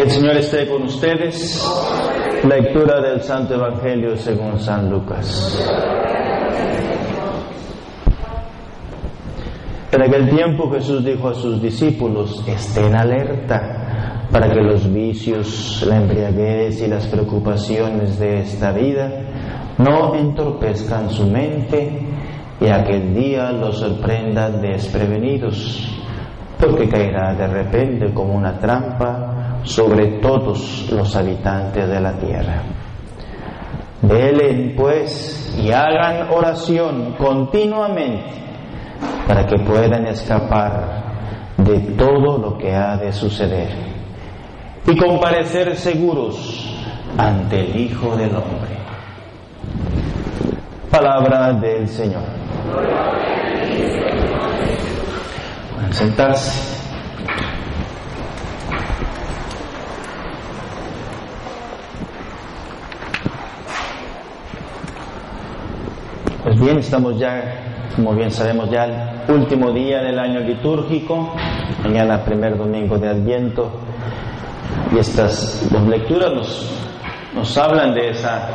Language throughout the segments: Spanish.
cbp.gov/careers. El Señor esté con ustedes. Lectura del Santo Evangelio según San Lucas. En aquel tiempo Jesús dijo a sus discípulos, estén alerta para que los vicios, la embriaguez y las preocupaciones de esta vida no entorpezcan su mente y aquel día los sorprenda desprevenidos, porque caerá de repente como una trampa sobre todos los habitantes de la tierra. Velen pues y hagan oración continuamente para que puedan escapar de todo lo que ha de suceder y comparecer seguros ante el Hijo del Hombre. Palabra del Señor. Sentarse. Bien, estamos ya, como bien sabemos, ya el último día del año litúrgico, mañana primer domingo de Adviento, y estas dos lecturas nos, hablan de esa,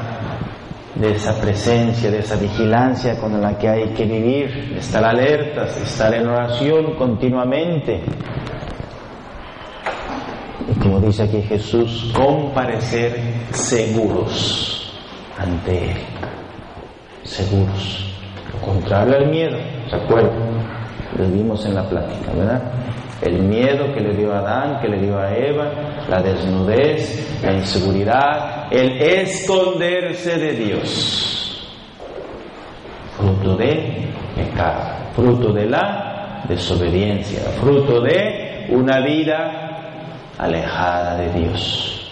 de esa presencia, de esa vigilancia con la que hay que vivir, estar alertas, estar en oración continuamente. Y como dice aquí Jesús, comparecer seguros ante Él seguros. Contrario al miedo, ¿se acuerdan? Lo vimos en la plática, ¿verdad? El miedo que le dio a Adán, que le dio a Eva, la desnudez, la inseguridad, el esconderse de Dios. Fruto de pecado, fruto de la desobediencia, fruto de una vida alejada de Dios.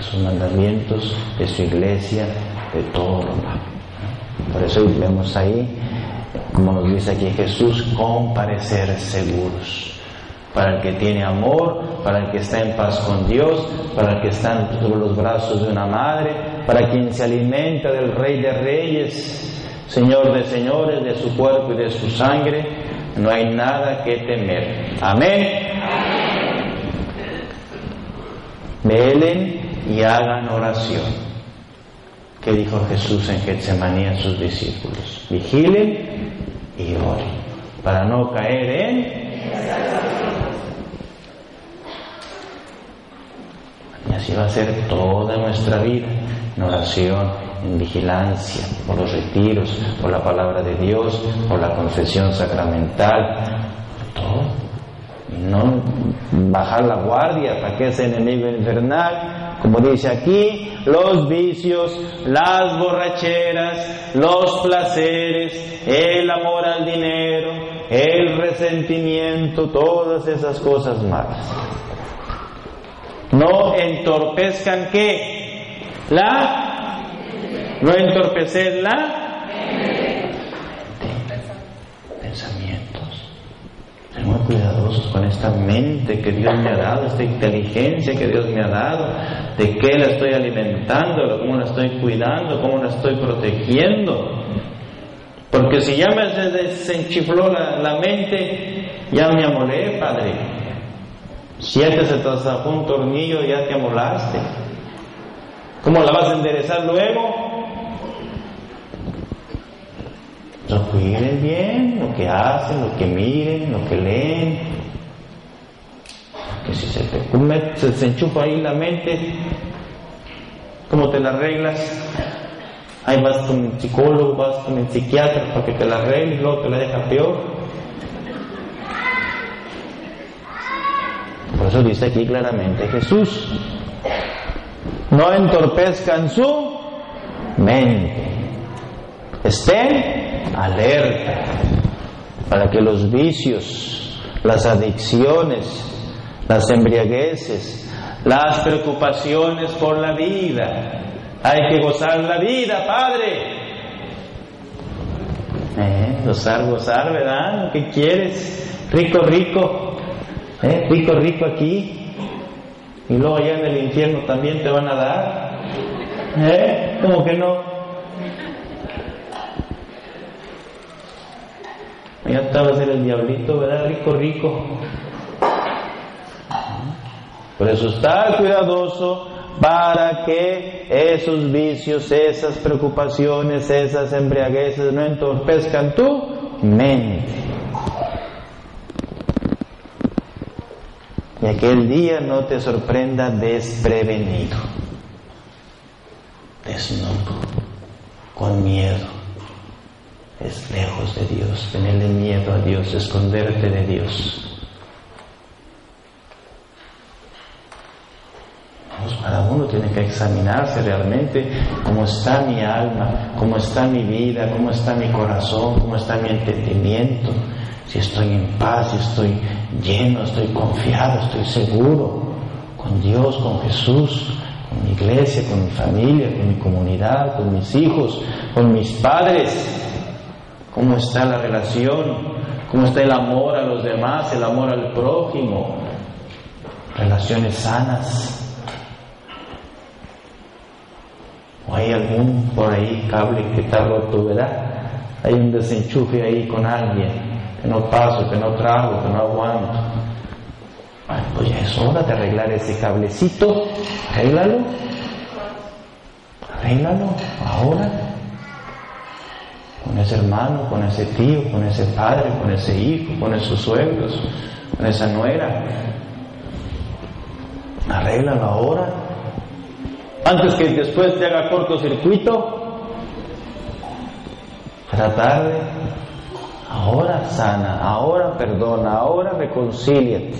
Sus mandamientos de su iglesia, de todo lo malo. Por eso vemos ahí, como nos dice aquí Jesús, comparecer seguros. Para el que tiene amor, para el que está en paz con Dios, para el que está sobre los brazos de una madre, para quien se alimenta del Rey de Reyes, Señor de Señores, de su cuerpo y de su sangre, no hay nada que temer. Amén. Velen y hagan oración. ¿Qué dijo Jesús en Getsemaní a sus discípulos? Vigilen y oren para no caer en... Y así va a ser toda nuestra vida, en oración, en vigilancia, por los retiros, por la palabra de Dios, por la confesión sacramental, todo. No bajar la guardia para que ese enemigo infernal, como dice aquí, los vicios, las borracheras, los placeres, el amor al dinero, el resentimiento, todas esas cosas malas. No entorpezcan qué? La, no entorpecer la cuidadosos con esta mente que Dios me ha dado, esta inteligencia que Dios me ha dado, de qué la estoy alimentando, cómo la estoy cuidando, cómo la estoy protegiendo. Porque si ya me desenchifló la, la mente, ya me amolé, Padre. Si ya te se un tornillo, ya te amolaste. ¿Cómo la vas a enderezar luego? No cuiden bien lo que hacen, lo que miren, lo que leen. Que si se te se, se enchufa ahí la mente, ¿cómo te la arreglas? Ahí vas con el psicólogo, vas con el psiquiatra para que te la arregles, luego te la deja peor. Por eso dice aquí claramente Jesús, no entorpezcan su mente, estén alerta para que los vicios, las adicciones, las embriagueces, las preocupaciones por la vida. Hay que gozar la vida, Padre. Eh, gozar, gozar, ¿verdad? ¿Qué quieres? Rico, rico. Eh, rico, rico aquí. Y luego allá en el infierno también te van a dar. ¿Eh? ¿Cómo que no? Ya estaba ser el diablito, ¿verdad? Rico, rico. Por eso está cuidadoso para que esos vicios, esas preocupaciones, esas embriagueces no entorpezcan tu mente. Y aquel día no te sorprenda desprevenido, desnudo, con miedo. Es lejos de Dios, tenerle miedo a Dios, esconderte de Dios. cada uno tiene que examinarse realmente. Cómo está mi alma, cómo está mi vida, cómo está mi corazón, cómo está mi entendimiento, si estoy en paz, si estoy lleno, estoy confiado, estoy seguro con Dios, con Jesús, con mi iglesia, con mi familia, con mi comunidad, con mis hijos, con mis padres. ¿Cómo está la relación? ¿Cómo está el amor a los demás, el amor al prójimo? Relaciones sanas. ¿O hay algún por ahí cable que está roto, verdad? Hay un desenchufe ahí con alguien que no paso, que no trago, que no aguanto. Bueno, pues ya es hora de arreglar ese cablecito. Arréglalo. Arréglalo ahora. Con ese hermano, con ese tío, con ese padre, con ese hijo, con esos suegros, con esa nuera. Arréglalo ahora. Antes que después te haga cortocircuito. Para tarde Ahora sana, ahora perdona, ahora reconcíliate.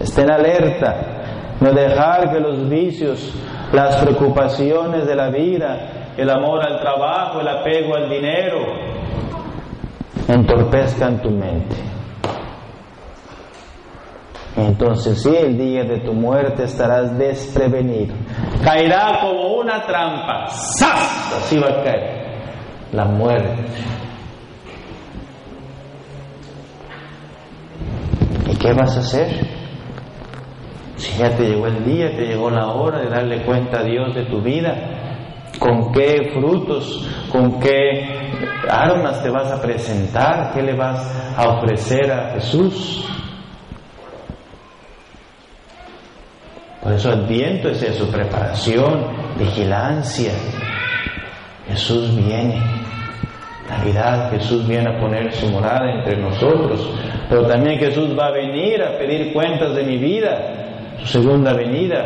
Estén alerta, no dejar que los vicios, las preocupaciones de la vida, el amor al trabajo, el apego al dinero, entorpezcan tu mente. Entonces sí, el día de tu muerte estarás desprevenido. Caerá como una trampa. ¡Sas! Así va a caer la muerte. ¿Qué vas a hacer? Si ya te llegó el día, te llegó la hora de darle cuenta a Dios de tu vida, con qué frutos, con qué armas te vas a presentar, qué le vas a ofrecer a Jesús. Por eso Adviento es eso, preparación, vigilancia. Jesús viene. Navidad Jesús viene a poner su morada entre nosotros, pero también Jesús va a venir a pedir cuentas de mi vida, su segunda venida.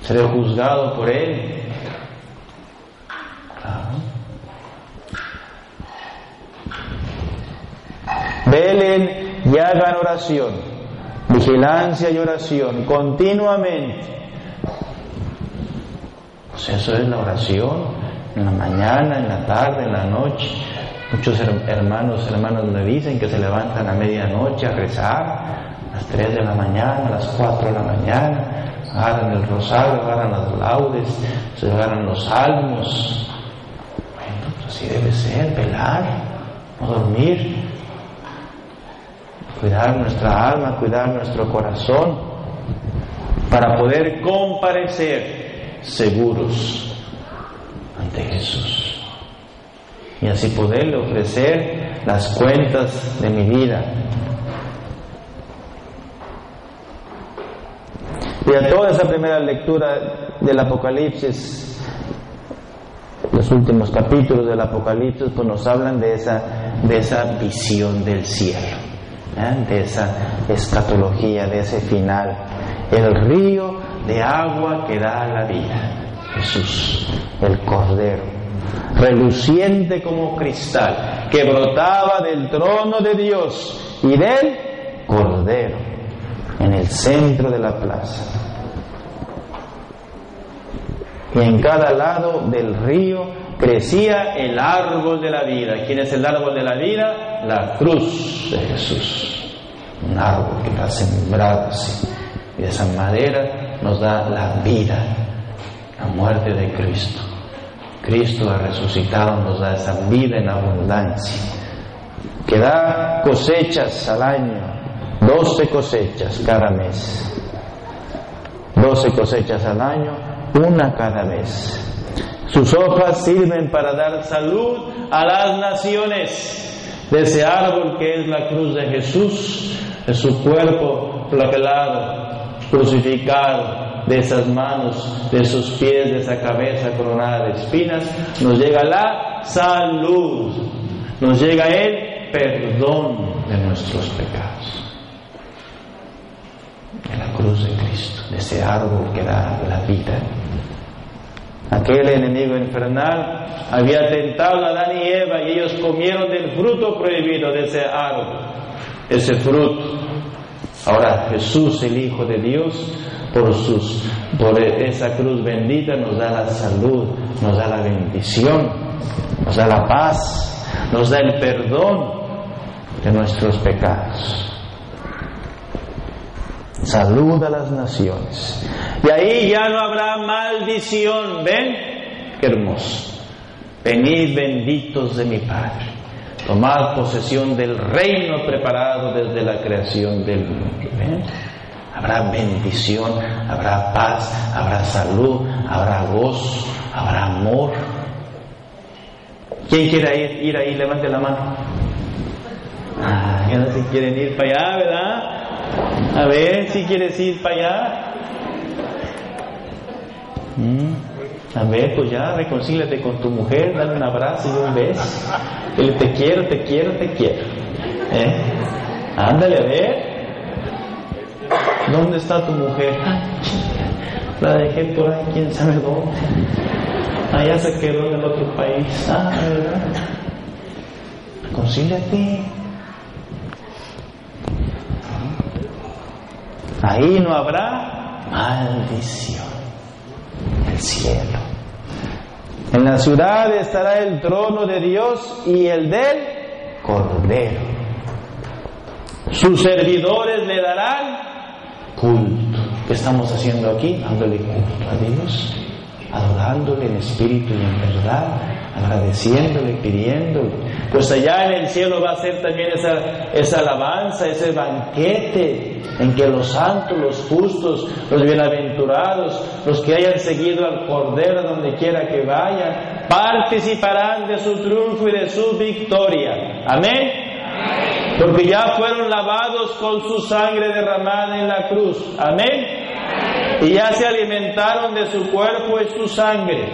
Seré juzgado por Él. Velen y hagan oración, vigilancia y oración continuamente. Pues eso es la oración en la mañana, en la tarde, en la noche. Muchos hermanos, hermanos me dicen que se levantan a medianoche a rezar, a las 3 de la mañana, a las 4 de la mañana, agarran el rosario, agarran las laudes, se agarran los salmos. Bueno, pues así debe ser, velar, no dormir, cuidar nuestra alma, cuidar nuestro corazón, para poder comparecer seguros ante Jesús. Y así poderle ofrecer las cuentas de mi vida. Y a toda esa primera lectura del Apocalipsis, los últimos capítulos del Apocalipsis, pues nos hablan de esa, de esa visión del cielo, de esa escatología, de ese final, el río de agua que da la vida. Jesús, el Cordero, reluciente como cristal, que brotaba del trono de Dios y del Cordero, en el centro de la plaza. Y en cada lado del río crecía el árbol de la vida. ¿Quién es el árbol de la vida? La cruz de Jesús. un árbol que está sembrado así. Y esa madera nos da la vida, la muerte de Cristo. Cristo ha resucitado, nos da esa vida en abundancia, que da cosechas al año, 12 cosechas cada mes. 12 cosechas al año, una cada mes. Sus hojas sirven para dar salud a las naciones. De ese árbol que es la cruz de Jesús, de su cuerpo flagelado, crucificado, de esas manos, de sus pies, de esa cabeza coronada de espinas, nos llega la salud, nos llega el perdón de nuestros pecados. En la cruz de Cristo, de ese árbol que da la vida. Aquel enemigo infernal había tentado a Adán y Eva y ellos comieron del fruto prohibido de ese árbol, ese fruto. Ahora Jesús, el Hijo de Dios, por, sus, por esa cruz bendita nos da la salud, nos da la bendición, nos da la paz, nos da el perdón de nuestros pecados. Salud a las naciones. Y ahí ya no habrá maldición. ¿Ven? Qué hermoso. Venid benditos de mi Padre. Tomad posesión del reino preparado desde la creación del mundo. Habrá bendición, habrá paz, habrá salud, habrá gozo, habrá amor. ¿Quién quiere ir, ir ahí? Levante la mano. Ah, ya no se quieren ir para allá, ¿verdad? A ver si quieres ir para allá. Mm. A ver, pues ya reconcíliate con tu mujer, dale un abrazo y un beso. Dile, te quiero, te quiero, te quiero. ¿Eh? Ándale, a ver. ¿Dónde está tu mujer? La dejé por ahí, quién sabe dónde. Allá se quedó en el otro país. Ah, ¿verdad? Reconcíliate. Ahí no habrá maldición. El cielo. En la ciudad estará el trono de Dios y el del Cordero. Sus servidores le darán culto. ¿Qué estamos haciendo aquí? Dándole culto a Dios, adorándole en espíritu y en verdad, agradeciéndole, pidiéndole. Pues allá en el cielo va a ser también esa, esa alabanza, ese banquete en que los santos, los justos, los bienaventurados, los que hayan seguido al Cordero donde quiera que vayan, participarán de su triunfo y de su victoria. Amén. Porque ya fueron lavados con su sangre derramada en la cruz. Amén. Y ya se alimentaron de su cuerpo y su sangre,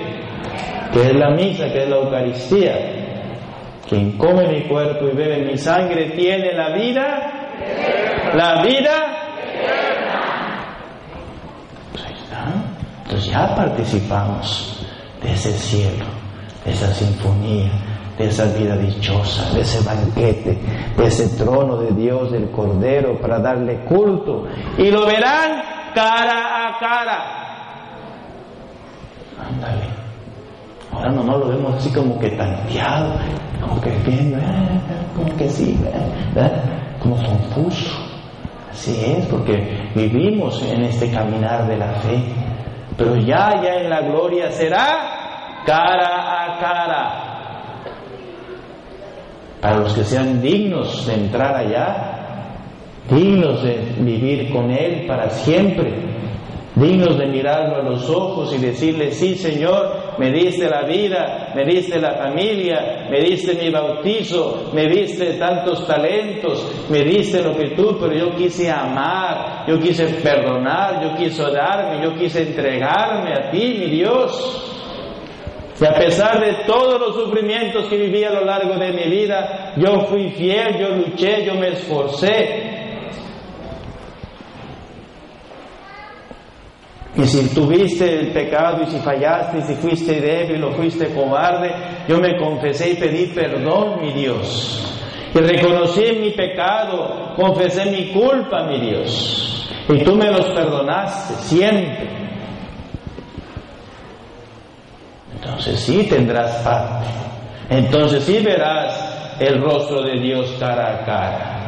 que es la misa, que es la Eucaristía. Quien come mi cuerpo y bebe mi sangre tiene la vida, la vida. Pues. Entonces ya participamos de ese cielo, de esa sinfonía, de esa vida dichosa, de ese banquete, de ese trono de Dios, del Cordero, para darle culto. Y lo verán cara a cara. Ándale. Ahora no, no lo vemos así como que tanteado, como que viendo, eh, como que sí, ¿verdad? como confuso. Así es, porque vivimos en este caminar de la fe. Pero ya, ya en la gloria será cara a cara para los que sean dignos de entrar allá, dignos de vivir con Él para siempre, dignos de mirarlo a los ojos y decirle, sí Señor, me diste la vida, me diste la familia, me diste mi bautizo, me diste tantos talentos, me diste lo que tú, pero yo quise amar, yo quise perdonar, yo quise darme, yo quise entregarme a ti, mi Dios. Y a pesar de todos los sufrimientos que viví a lo largo de mi vida, yo fui fiel, yo luché, yo me esforcé. Y si tuviste el pecado y si fallaste y si fuiste débil o fuiste cobarde, yo me confesé y pedí perdón, mi Dios. Y reconocí mi pecado, confesé mi culpa, mi Dios. Y tú me los perdonaste siempre. Entonces sí tendrás parte. Entonces sí verás el rostro de Dios cara a cara.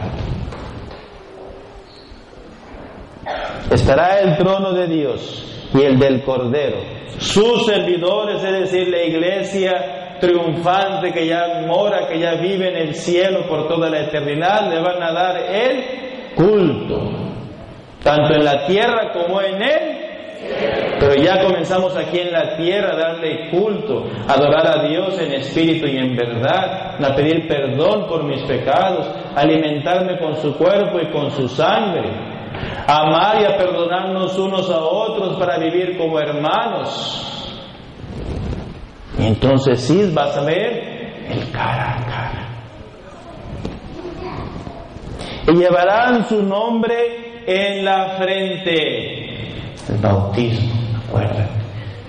Estará el trono de Dios y el del Cordero. Sus servidores, es decir, la iglesia triunfante que ya mora, que ya vive en el cielo por toda la eternidad, le van a dar el culto, tanto en la tierra como en él. Pero ya comenzamos aquí en la tierra a darle culto, a adorar a Dios en espíritu y en verdad, a pedir perdón por mis pecados, alimentarme con su cuerpo y con su sangre, amar y a perdonarnos unos a otros para vivir como hermanos. Y entonces sí vas a ver el cara a cara. Y llevarán su nombre en la frente. El bautismo, acuérdate.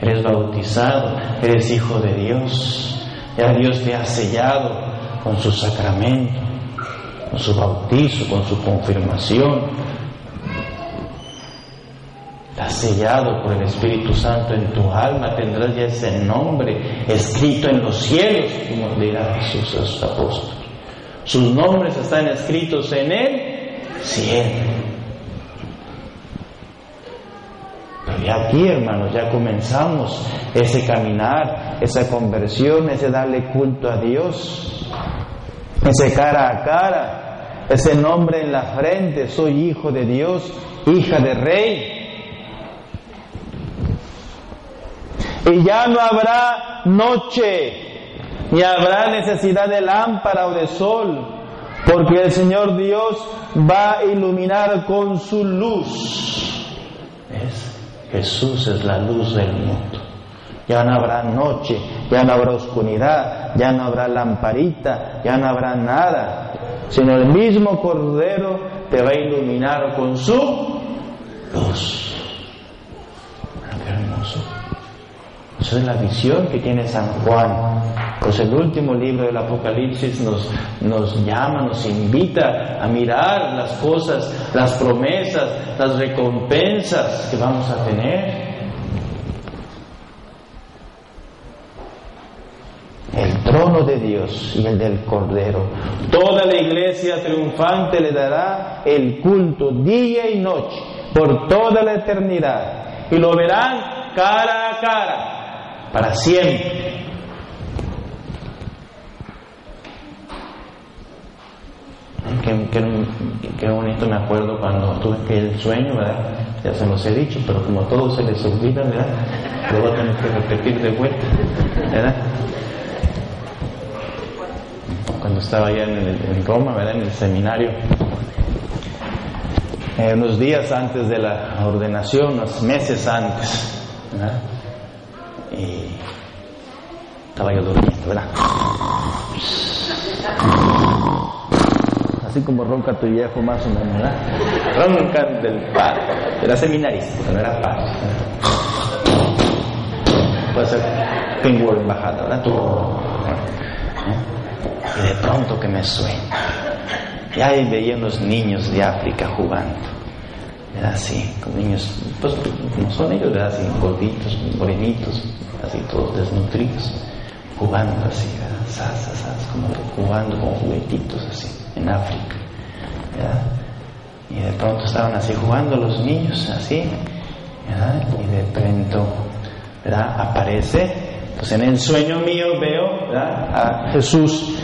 Eres bautizado, eres hijo de Dios. Ya Dios te ha sellado con su sacramento, con su bautizo, con su confirmación. Estás sellado por el Espíritu Santo en tu alma, tendrás ya ese nombre escrito en los cielos, como dirá Jesús a sus apóstoles. Sus nombres están escritos en el cielo. Pero ya aquí, hermanos, ya comenzamos ese caminar, esa conversión, ese darle culto a Dios, ese cara a cara, ese nombre en la frente, soy hijo de Dios, hija de rey. Y ya no habrá noche, ni habrá necesidad de lámpara o de sol, porque el Señor Dios va a iluminar con su luz. ¿Ves? Jesús es la luz del mundo. Ya no habrá noche, ya no habrá oscuridad, ya no habrá lamparita, ya no habrá nada, sino el mismo Cordero te va a iluminar con su luz. Qué hermoso. Esa es la visión que tiene San Juan. Pues el último libro del Apocalipsis nos, nos llama, nos invita a mirar las cosas, las promesas, las recompensas que vamos a tener. El trono de Dios y el del Cordero. Toda la iglesia triunfante le dará el culto día y noche por toda la eternidad. Y lo verán cara a cara, para siempre. Qué, qué, qué, bonito me acuerdo cuando tuve aquel sueño, ¿verdad? Ya se los he dicho, pero como todo se les olvida, ¿verdad? Lo voy a tener que repetir de vuelta, ¿verdad? Cuando estaba allá en, el, Roma, ¿verdad? En el seminario, eh, unos días antes de la ordenación, unos meses antes, ¿verdad? Y estaba yo durmiendo, ¿verdad? así como ronca tu viejo más o menos, ¿verdad? Roncan del padre. Era seminarista, no era padre. Puede ser pingüo embajada, ¿verdad? Tú, y de pronto que me sueña. Y ahí veía unos niños de África jugando. Así, como niños, pues como son ellos, ¿verdad? Así, gorditos, morenitos, así todos desnutridos, jugando así. Sas, sas, como jugando con juguetitos así en África. ¿verdad? Y de pronto estaban así jugando los niños, así, ¿verdad? y de pronto ¿verdad? aparece, pues en el sueño mío veo a Jesús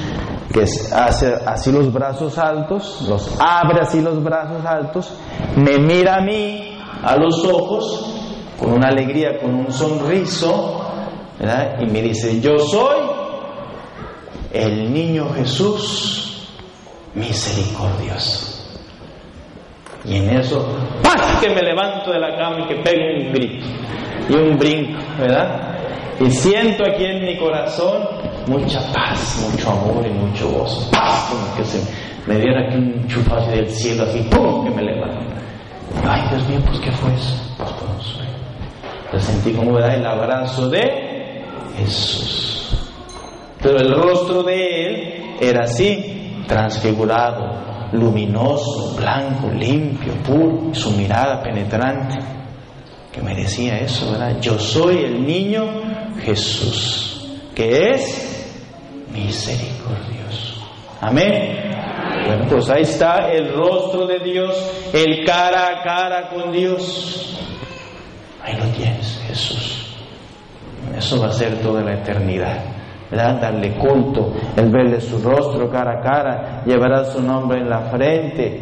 que hace así los brazos altos, los abre así los brazos altos, me mira a mí a los ojos con una alegría, con un sonriso, ¿verdad? y me dice, yo soy el niño Jesús misericordioso. Y en eso, ¡paz! que me levanto de la cama y que pego un grito y un brinco, ¿verdad? Y siento aquí en mi corazón mucha paz, mucho amor y mucho gozo. Paz, como que se me diera aquí un chufazo del cielo así, ¡pum! que me levanto. Ay, Dios mío, pues ¿qué fue eso? Pues sueño. Yo sentí como da el abrazo de Jesús. Pero el rostro de él era así, transfigurado, luminoso, blanco, limpio, puro, su mirada penetrante, que me decía eso, ¿verdad? Yo soy el niño Jesús, que es misericordioso. Amén. Bueno, pues ahí está el rostro de Dios, el cara a cara con Dios. Ahí lo tienes, Jesús. Eso va a ser toda la eternidad. ¿verdad? Darle culto, el verle su rostro cara a cara, llevará su nombre en la frente.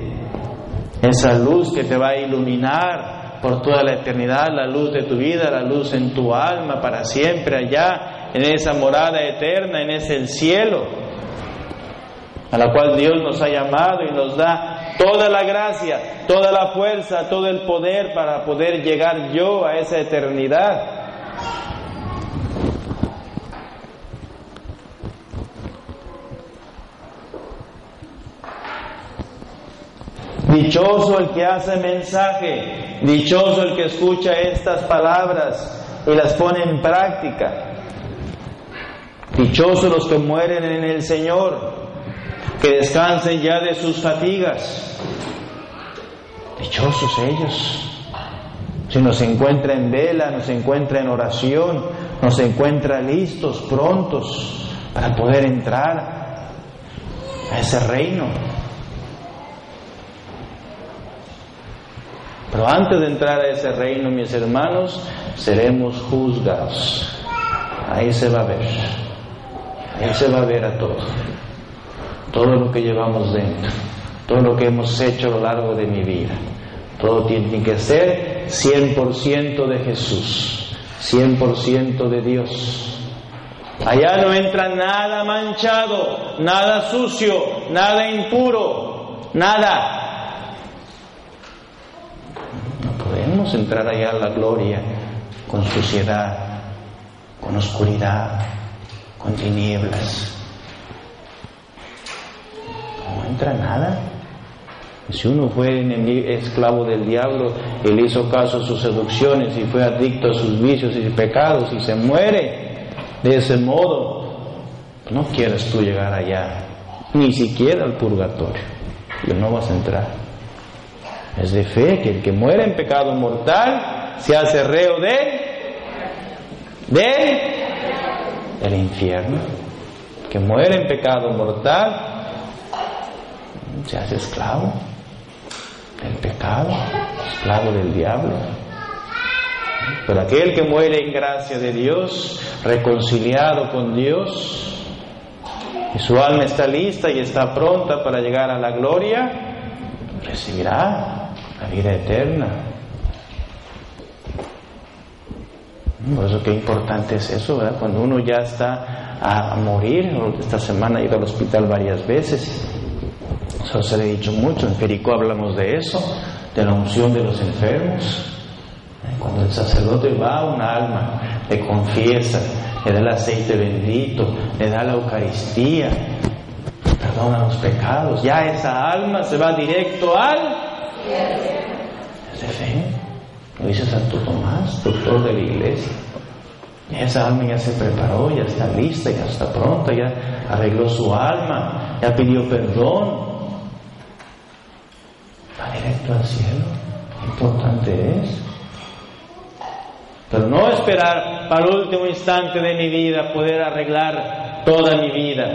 Esa luz que te va a iluminar por toda la eternidad, la luz de tu vida, la luz en tu alma para siempre allá, en esa morada eterna, en ese cielo a la cual Dios nos ha llamado y nos da toda la gracia, toda la fuerza, todo el poder para poder llegar yo a esa eternidad. Dichoso el que hace mensaje, dichoso el que escucha estas palabras y las pone en práctica. Dichosos los que mueren en el Señor, que descansen ya de sus fatigas. Dichosos ellos. Si nos encuentra en vela, nos encuentra en oración, nos encuentra listos, prontos para poder entrar a ese reino. Pero antes de entrar a ese reino, mis hermanos, seremos juzgados. Ahí se va a ver. Ahí se va a ver a todos todo lo que llevamos dentro, todo lo que hemos hecho a lo largo de mi vida. Todo tiene que ser 100% de Jesús, 100% de Dios. Allá no entra nada manchado, nada sucio, nada impuro, nada. No podemos entrar allá a la gloria con suciedad, con oscuridad, con tinieblas entra nada. Si uno fue esclavo del diablo, él hizo caso a sus seducciones y fue adicto a sus vicios y pecados y se muere de ese modo, no quieres tú llegar allá, ni siquiera al purgatorio, y no vas a entrar. Es de fe que el que muere en pecado mortal se hace reo de, de, del infierno. Que muere en pecado mortal se hace esclavo del pecado, esclavo del diablo. Pero aquel que muere en gracia de Dios, reconciliado con Dios, y su alma está lista y está pronta para llegar a la gloria, recibirá la vida eterna. Por eso qué importante es eso, ¿verdad? Cuando uno ya está a morir, esta semana he ido al hospital varias veces, eso se le he dicho mucho, en Jericó hablamos de eso, de la unción de los enfermos. Cuando el sacerdote va a una alma, le confiesa, le da el aceite bendito, le da la Eucaristía, perdona los pecados, ya esa alma se va directo al... Es de fe, lo dice Santo Tomás, doctor de la iglesia. Esa alma ya se preparó, ya está lista, ya está pronta, ya arregló su alma, ya pidió perdón, va directo al cielo. Importante es. Pero no esperar para el último instante de mi vida poder arreglar toda mi vida.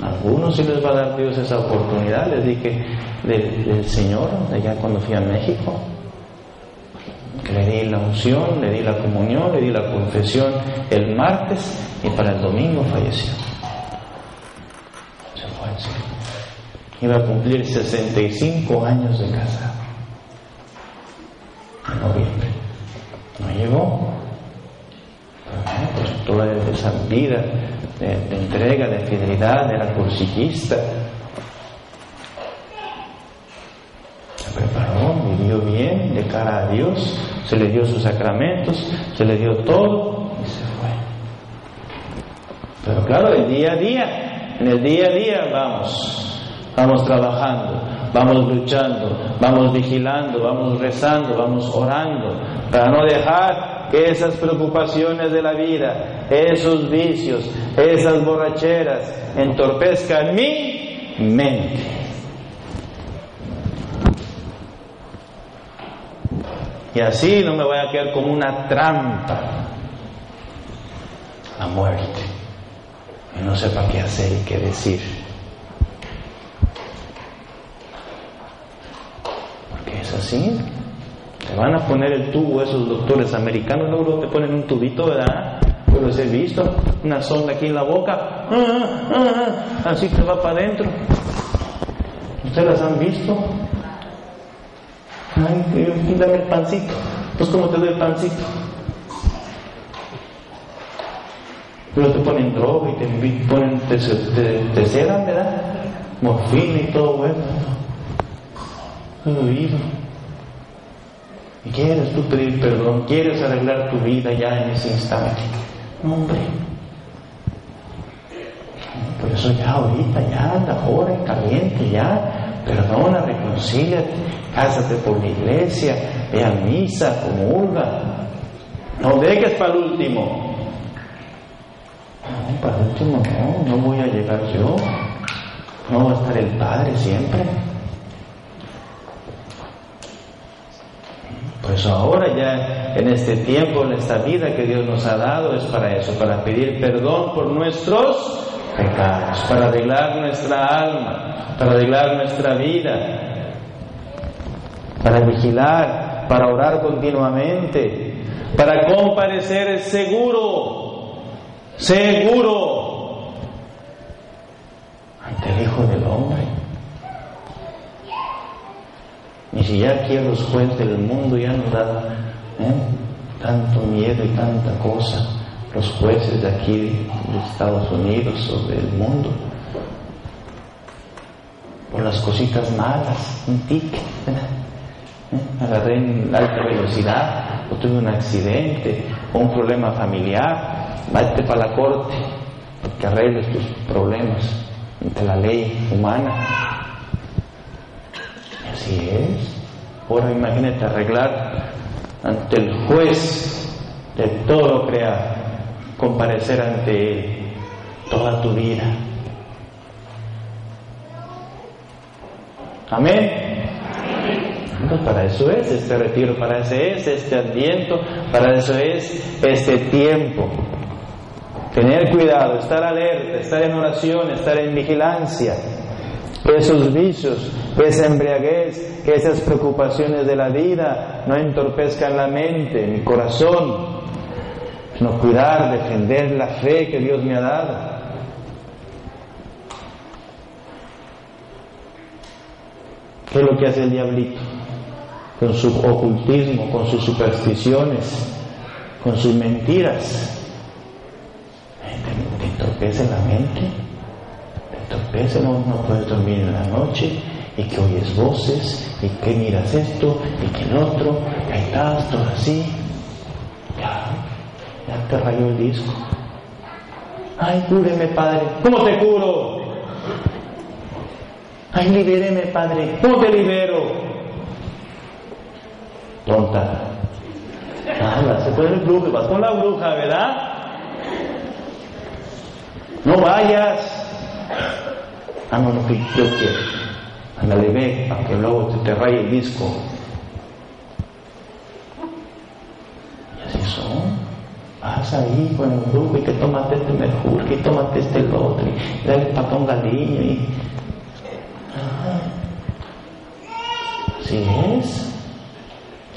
No. algunos sí les va a dar Dios esa oportunidad. Les dije del, Señor, allá cuando fui a México, le di la unción, le di la comunión, le di la confesión el martes y para el domingo falleció. Se fue al cielo iba a cumplir 65 años de casado. En noviembre. No llegó. pues toda esa vida de, entrega, de fidelidad, era cursillista. Preparó, vivió bien de cara a Dios, se le dio sus sacramentos, se le dio todo y se fue. Pero claro, el día a día, en el día a día vamos, vamos trabajando, vamos luchando, vamos vigilando, vamos rezando, vamos orando, para no dejar que esas preocupaciones de la vida, esos vicios, esas borracheras entorpezcan mi mente. Y así no me voy a quedar como una trampa. La muerte. Y no sepa qué hacer y qué decir. Porque es así. Te van a poner el tubo esos doctores americanos, luego te ponen un tubito, ¿verdad? Pues los he visto, una sonda aquí en la boca, ah, ah, ah, así te va para adentro. ¿Ustedes las han visto? Ay, dame el pancito. Pues, ¿cómo te doy el pancito? Pero te ponen droga y te ponen, te, te, te sedan, ¿verdad? Morfina y todo bueno. He oído. Y quieres tú pedir perdón, quieres arreglar tu vida ya en ese instante. No, hombre. Por eso ya ahorita, ya ahora en caliente, ya perdona, reconcíliate, cásate por la iglesia, ve a misa, comulga. No dejes para el último. No, para el último no, no voy a llegar yo. No va a estar el Padre siempre. Pues ahora ya en este tiempo, en esta vida que Dios nos ha dado, es para eso, para pedir perdón por nuestros pecados, para arreglar nuestra alma, para arreglar nuestra vida, para vigilar, para orar continuamente, para comparecer seguro, seguro ante el Hijo del Hombre. Y si ya aquí los jueces del mundo ya nos da ¿eh? tanto miedo y tanta cosa, los jueces de aquí de Estados Unidos o del mundo, por las cositas malas, un tic, ¿eh? agarré en alta velocidad, o tuve un accidente, o un problema familiar, vete para la corte, que arregles tus problemas ante la ley humana. Así es. Ahora imagínate arreglar ante el juez de todo lo creado, comparecer ante él toda tu vida. Amén. para eso es este retiro, para eso es este adviento, para eso es este tiempo. Tener cuidado, estar alerta, estar en oración, estar en vigilancia que esos vicios, que esa embriaguez, que esas preocupaciones de la vida no entorpezcan la mente, mi corazón, sino cuidar, defender la fe que Dios me ha dado. ¿Qué es lo que hace el diablito? Con su ocultismo, con sus supersticiones, con sus mentiras. ¿Te, entorpece la mente? entonces no, no puedes dormir en la noche y que oyes voces y que miras esto y que el otro, ahí estás todo así. Te rayó el disco. Ay, cúreme, Padre. ¿Cómo te curo? Ay, libéreme, Padre. ¿Cómo te libero? Tonta. Nada, se puede el brujo, vas con la bruja, ¿verdad? No vayas. Ah, no, que yo quiero. Ándale, ve, para que luego te raye el disco. Y así son. Vas ahí con el grupo y que tómate este mejor, que tómate este otro, y dale patón galillo y. Así es.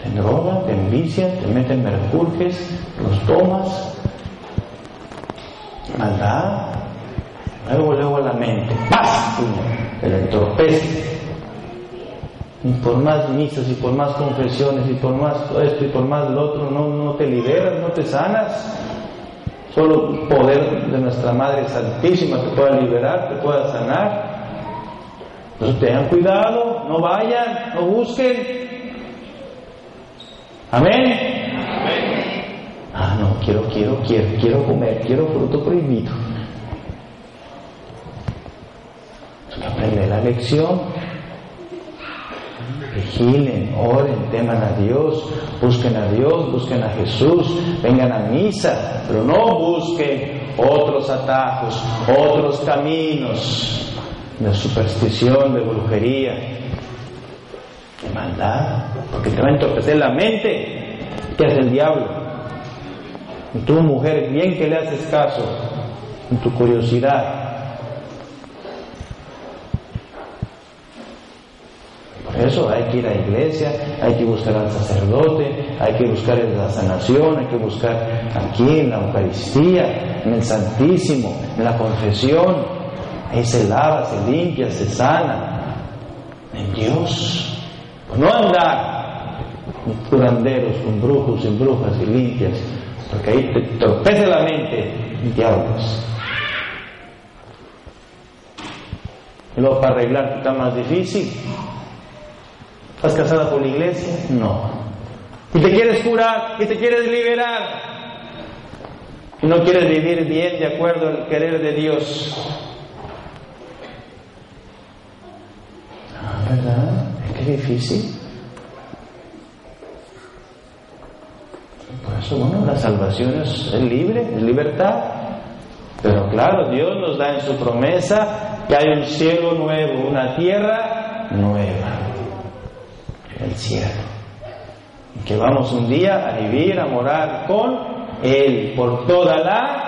Te drogan, te envician, te meten mercurjes, los tomas. Maldad, Luego, luego a la mente, ¡paz! El entorpece. Y por más misas y por más confesiones y por más esto y por más lo otro, no, no te liberas, no te sanas. Solo el poder de nuestra Madre Santísima te pueda liberar, te pueda sanar. Entonces tengan cuidado, no vayan, no busquen. Amén. Ah, no, quiero, quiero, quiero, quiero comer, quiero fruto prohibido. aprende la lección. Vigilen, oren, teman a Dios, busquen a Dios, busquen a Jesús, vengan a misa, pero no busquen otros atajos, otros caminos de superstición, de brujería, de maldad, porque te va a entorpecer la mente, que es el diablo. Y tú, mujer, bien que le haces caso en tu curiosidad, Eso hay que ir a la iglesia, hay que buscar al sacerdote, hay que buscar en la sanación, hay que buscar aquí en la Eucaristía, en el Santísimo, en la confesión. Ahí se lava, se limpia, se sana. En Dios. No andar curanderos con brujos y brujas y limpias, porque ahí te torpece la mente diablos. Y luego para arreglar está más difícil. ¿Estás casada por la iglesia? No. ¿Y te quieres curar? ¿Y te quieres liberar? ¿Y no quieres vivir bien de acuerdo al querer de Dios? Ah, ¿verdad? Es que difícil. Por eso, bueno, la salvación es, es libre, es libertad. Pero claro, Dios nos da en su promesa que hay un cielo nuevo, una tierra nueva, el cielo. Y que vamos un día a vivir, a morar con Él por toda la...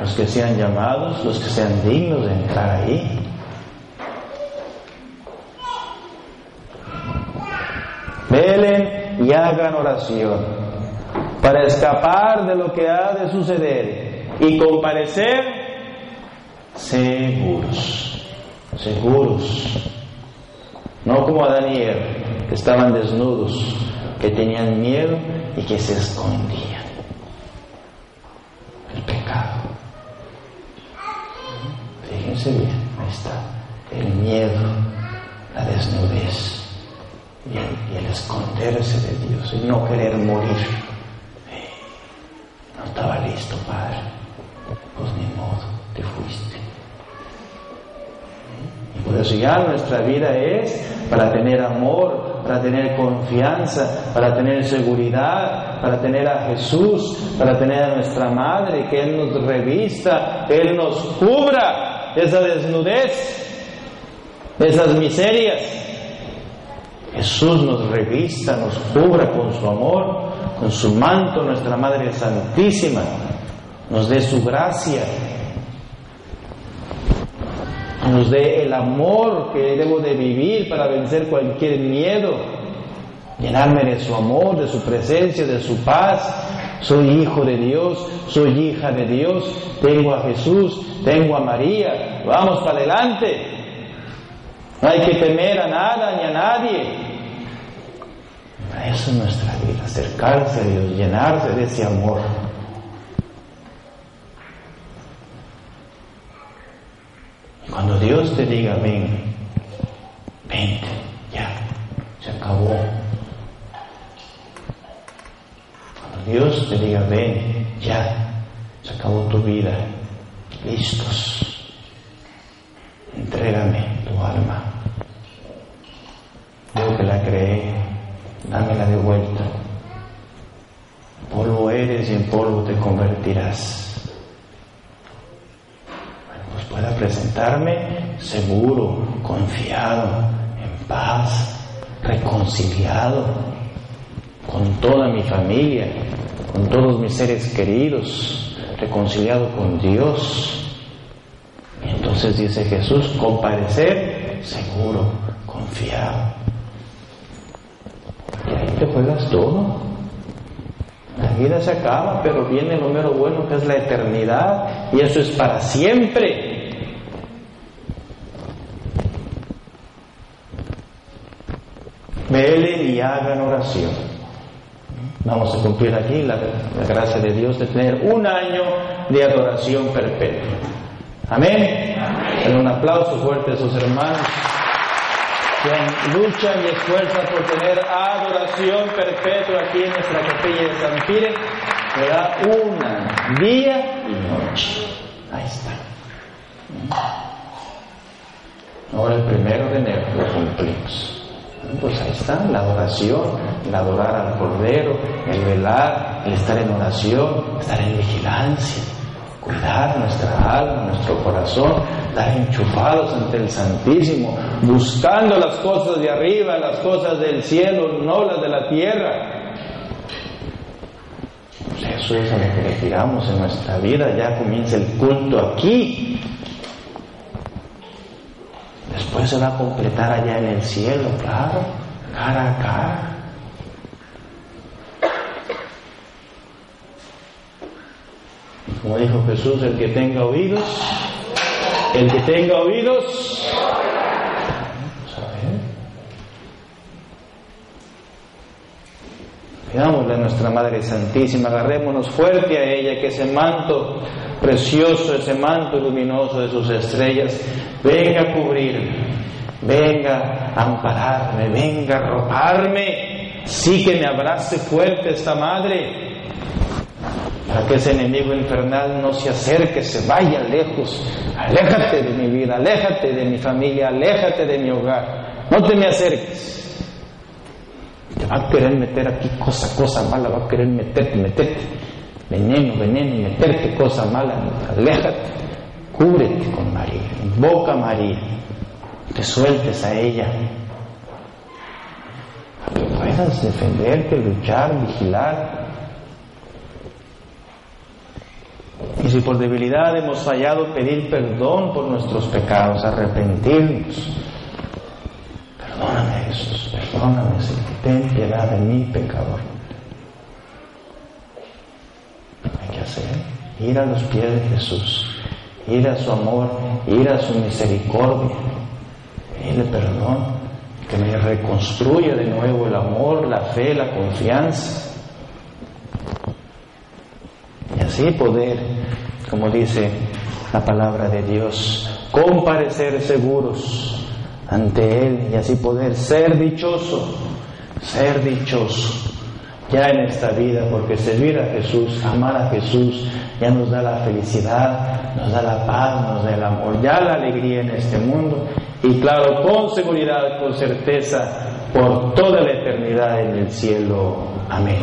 Los que sean llamados, los que sean dignos de entrar ahí. Velen y hagan oración para escapar de lo que ha de suceder y comparecer seguros, seguros, no como Adán y Eva, que estaban desnudos, que tenían miedo y que se escondían. El pecado. Fíjense bien, ahí está, el miedo, la desnudez y el, y el esconderse de Dios, el no querer morir. No estaba listo, Padre. Pues ni modo, te fuiste. Y por eso ya nuestra vida es para tener amor, para tener confianza, para tener seguridad, para tener a Jesús, para tener a nuestra Madre, que Él nos revista, Él nos cubra esa desnudez, esas miserias. Jesús nos revista, nos cubra con su amor, con su manto, nuestra Madre Santísima, nos dé su gracia, nos dé el amor que debo de vivir para vencer cualquier miedo, llenarme de su amor, de su presencia, de su paz. Soy hijo de Dios, soy hija de Dios, tengo a Jesús, tengo a María, vamos para adelante. No hay que temer a nada ni a nadie. Eso es nuestra vida, acercarse a Dios, llenarse de ese amor. Y cuando Dios te diga, ven, vente, ya, se acabó. Cuando Dios te diga, ven, ya, se acabó tu vida, listos, entrégame tu alma. Yo que la creé, dámela de vuelta. Polvo eres y en polvo te convertirás. Pueda presentarme seguro, confiado, en paz, reconciliado con toda mi familia, con todos mis seres queridos, reconciliado con Dios. Y entonces dice Jesús, comparecer seguro, confiado. Y ahí te juegas todo. La vida se acaba, pero viene lo mero bueno que es la eternidad y eso es para siempre. Velen hagan oración. Vamos a cumplir aquí la, gracia de Dios de tener un año de adoración perpetua. Amén. Amén. Un aplauso fuerte a sus hermanos que luchan y esfuerzan por tener adoración perpetua aquí en nuestra capilla de San Pire, da una día y noche. Ahí está. Ahora el primero de enero lo cumplimos. Pues ahí está, la adoración, el adorar al Cordero, el velar, el estar en oración, estar en vigilancia, cuidar nuestra alma, nuestro corazón, estar enchufados ante el Santísimo, buscando las cosas de arriba, las cosas del cielo, no las de la tierra. Pues eso es a lo que le tiramos en nuestra vida, ya comienza el culto aquí. Después se va a completar allá en el cielo, claro, cara a cara. Como dijo Jesús, el que tenga oídos, el que tenga oídos, Pidámosle a nuestra Madre Santísima, agarrémonos fuerte a ella, que ese manto precioso, ese manto luminoso de sus estrellas, venga a cubrirme, venga a ampararme, venga a arroparme, sí que me abrace fuerte esta Madre, para que ese enemigo infernal no se acerque, se vaya lejos, aléjate de mi vida, aléjate de mi familia, aléjate de mi hogar, no te me acerques. Va a querer meter aquí cosa, cosa mala, va a querer meterte, meterte, veneno, veneno, meterte cosa mala, aléjate, cúbrete con María, invoca a María, te sueltes a ella, para que puedas defenderte, luchar, vigilar. Y si por debilidad hemos fallado, pedir perdón por nuestros pecados, arrepentirnos Perdóname Jesús, perdóname Señor, ten piedad de mí, pecador. Hay que hacer, ir a los pies de Jesús, ir a su amor, ir a su misericordia, pedirle perdón, que me reconstruya de nuevo el amor, la fe, la confianza. Y así poder, como dice la palabra de Dios, comparecer seguros ante Él. Y así poder ser dichoso, ser dichoso ya en esta vida, porque servir a Jesús, amar a Jesús, ya nos da la felicidad, nos da la paz, nos da el amor, ya la alegría en este mundo y claro, con seguridad, con certeza, por toda la eternidad en el cielo. Amén.